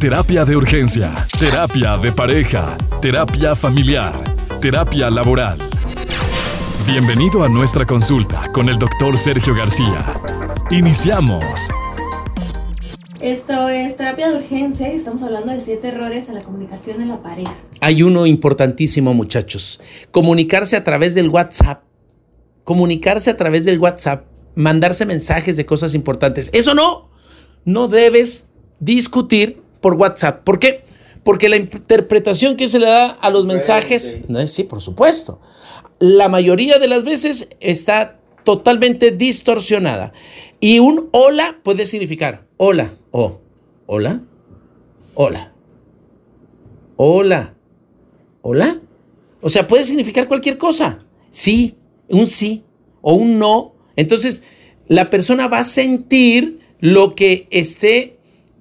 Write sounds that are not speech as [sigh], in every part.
Terapia de urgencia, terapia de pareja, terapia familiar, terapia laboral. Bienvenido a nuestra consulta con el doctor Sergio García. Iniciamos. Esto es terapia de urgencia y estamos hablando de siete errores en la comunicación en la pareja. Hay uno importantísimo, muchachos. Comunicarse a través del WhatsApp. Comunicarse a través del WhatsApp. Mandarse mensajes de cosas importantes. Eso no. No debes discutir por WhatsApp. ¿Por qué? Porque la interpretación que se le da a los mensajes, no es sí, por supuesto. La mayoría de las veces está totalmente distorsionada. Y un hola puede significar hola o hola, hola, hola, hola. O sea, puede significar cualquier cosa. Sí, un sí o un no. Entonces, la persona va a sentir lo que esté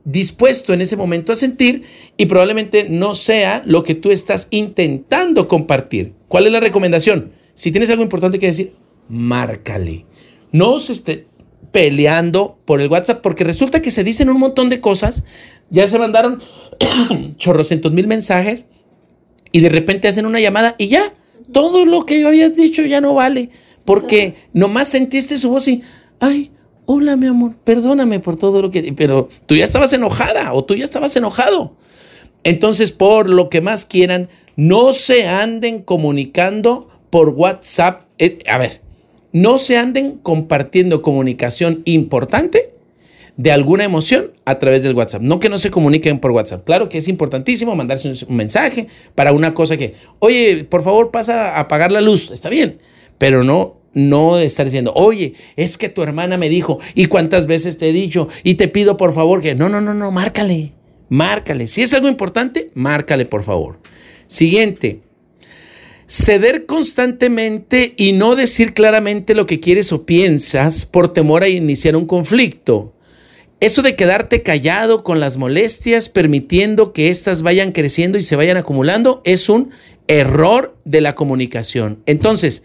dispuesto en ese momento a sentir y probablemente no sea lo que tú estás intentando compartir. ¿Cuál es la recomendación? Si tienes algo importante que decir, márcale. No se esté peleando por el WhatsApp porque resulta que se dicen un montón de cosas, ya se mandaron [clears throat] chorrocientos mil mensajes y de repente hacen una llamada y ya, todo lo que habías dicho ya no vale porque nomás sentiste su voz y, ay, hola mi amor, perdóname por todo lo que... Pero tú ya estabas enojada o tú ya estabas enojado. Entonces, por lo que más quieran, no se anden comunicando por WhatsApp. Eh, a ver, no se anden compartiendo comunicación importante de alguna emoción a través del WhatsApp. No que no se comuniquen por WhatsApp. Claro que es importantísimo mandarse un mensaje para una cosa que, oye, por favor pasa a apagar la luz. Está bien, pero no no estar diciendo, oye, es que tu hermana me dijo, y cuántas veces te he dicho, y te pido por favor que, no, no, no, no, márcale, márcale. Si es algo importante, márcale por favor. Siguiente, ceder constantemente y no decir claramente lo que quieres o piensas por temor a iniciar un conflicto. Eso de quedarte callado con las molestias, permitiendo que éstas vayan creciendo y se vayan acumulando, es un error de la comunicación. Entonces,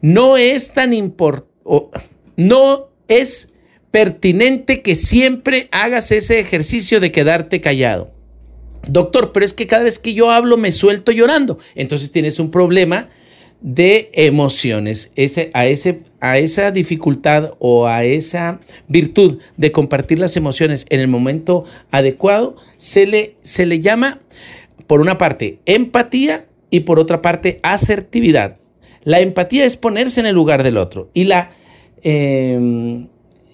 no es tan importante, no es pertinente que siempre hagas ese ejercicio de quedarte callado. Doctor, pero es que cada vez que yo hablo me suelto llorando. Entonces tienes un problema de emociones. Ese, a, ese, a esa dificultad o a esa virtud de compartir las emociones en el momento adecuado se le, se le llama, por una parte, empatía y por otra parte, asertividad. La empatía es ponerse en el lugar del otro. Y la... Em,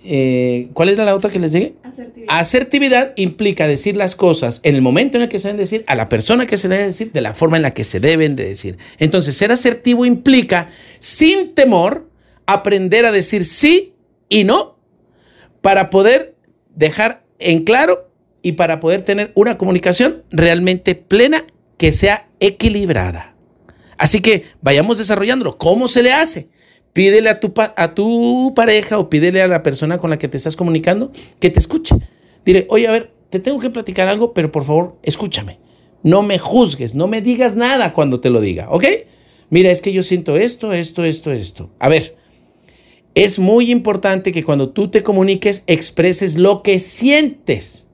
eh, ¿Cuál era la otra que les dije? Asertividad. Asertividad implica decir las cosas en el momento en el que se deben decir, a la persona que se debe decir, de la forma en la que se deben de decir. Entonces, ser asertivo implica, sin temor, aprender a decir sí y no para poder dejar en claro y para poder tener una comunicación realmente plena que sea equilibrada. Así que vayamos desarrollándolo. ¿Cómo se le hace? Pídele a tu, a tu pareja o pídele a la persona con la que te estás comunicando que te escuche. Dile, oye, a ver, te tengo que platicar algo, pero por favor, escúchame. No me juzgues, no me digas nada cuando te lo diga, ¿ok? Mira, es que yo siento esto, esto, esto, esto. A ver, es muy importante que cuando tú te comuniques expreses lo que sientes.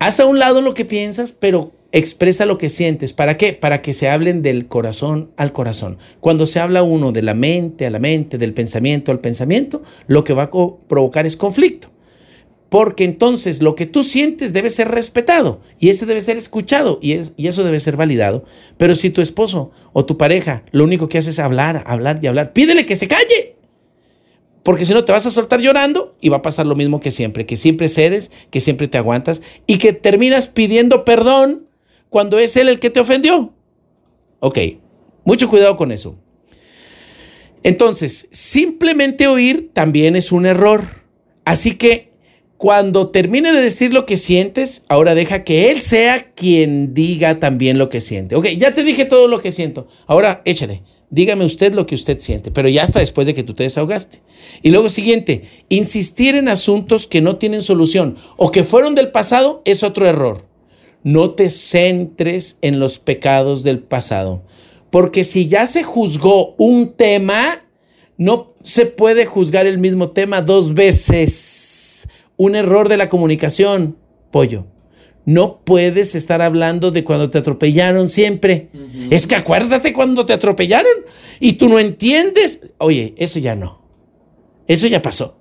Haz a un lado lo que piensas, pero expresa lo que sientes. ¿Para qué? Para que se hablen del corazón al corazón. Cuando se habla uno de la mente a la mente, del pensamiento al pensamiento, lo que va a provocar es conflicto. Porque entonces lo que tú sientes debe ser respetado y ese debe ser escuchado y, eso debe ser validado. Pero si tu esposo o tu pareja lo único que hace es hablar, hablar y hablar, pídele que se calle. Porque si no te vas a soltar llorando y va a pasar lo mismo que siempre, que siempre cedes, que siempre te aguantas y que terminas pidiendo perdón cuando es él el que te ofendió. Ok, mucho cuidado con eso. Entonces, simplemente oír también es un error. Así que cuando termine de decir lo que sientes, ahora deja que él sea quien diga también lo que siente. Ok, ya te dije todo lo que siento. Ahora échale. Dígame usted lo que usted siente, pero ya hasta después de que tú te desahogaste. Y luego siguiente, insistir en asuntos que no tienen solución o que fueron del pasado es otro error no te centres en los pecados del pasado. Porque si ya se juzgó un tema, no se puede juzgar el mismo tema dos veces. Un error de la comunicación, pollo. No puedes estar hablando de cuando te atropellaron siempre. Es que acuérdate cuando te atropellaron y tú no entiendes. Oye, eso ya no. Eso ya pasó.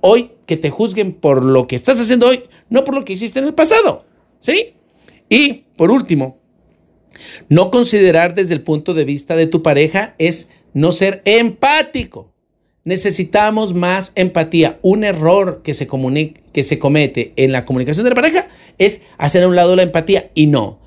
Hoy que te juzguen por lo que estás haciendo hoy, no por lo que hiciste en el pasado. ¿Sí? Y por último, no considerar desde el punto de vista de tu pareja es no ser empático. Necesitamos más empatía. Un error que se, que se comete en la comunicación de la pareja es hacer a un lado la empatía y no.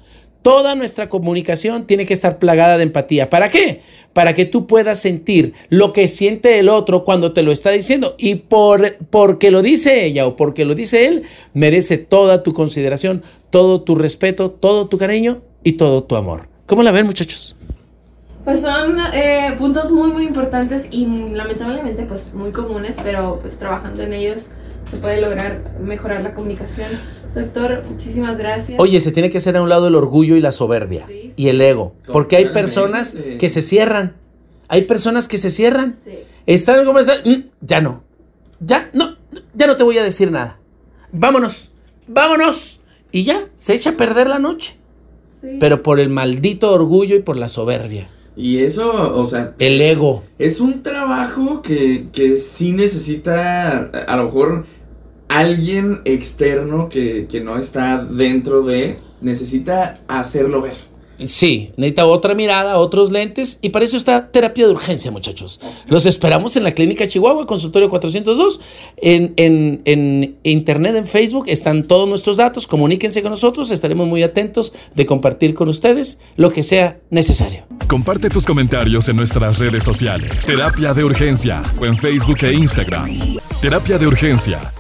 Toda nuestra comunicación tiene que estar plagada de empatía. ¿Para qué? Para que tú puedas sentir lo que siente el otro cuando te lo está diciendo. Y por, porque lo dice ella o porque lo dice él, merece toda tu consideración, todo tu respeto, todo tu cariño y todo tu amor. ¿Cómo la ven, muchachos? Pues son eh, puntos muy, muy importantes y lamentablemente pues muy comunes, pero pues trabajando en ellos se puede lograr mejorar la comunicación. Doctor, muchísimas gracias. Oye, se tiene que hacer a un lado el orgullo y la soberbia y el ego, porque hay personas que se cierran. Hay personas que se cierran. Están como están, mm, ya no. Ya no, ya no te voy a decir nada. Vámonos. Vámonos. Y ya, se echa a perder la noche. Pero por el maldito orgullo y por la soberbia. Y eso, o sea... El ego. Es un trabajo que, que sí necesita, a lo mejor, alguien externo que, que no está dentro de, necesita hacerlo ver. Sí, necesita otra mirada, otros lentes y para eso está terapia de urgencia, muchachos. Los esperamos en la Clínica Chihuahua, consultorio 402. En, en, en, internet, en Facebook, están todos nuestros datos. Comuníquense con nosotros, estaremos muy atentos de compartir con ustedes lo que sea necesario. Comparte tus comentarios en nuestras redes sociales. Terapia de urgencia o en Facebook e Instagram. Terapia de urgencia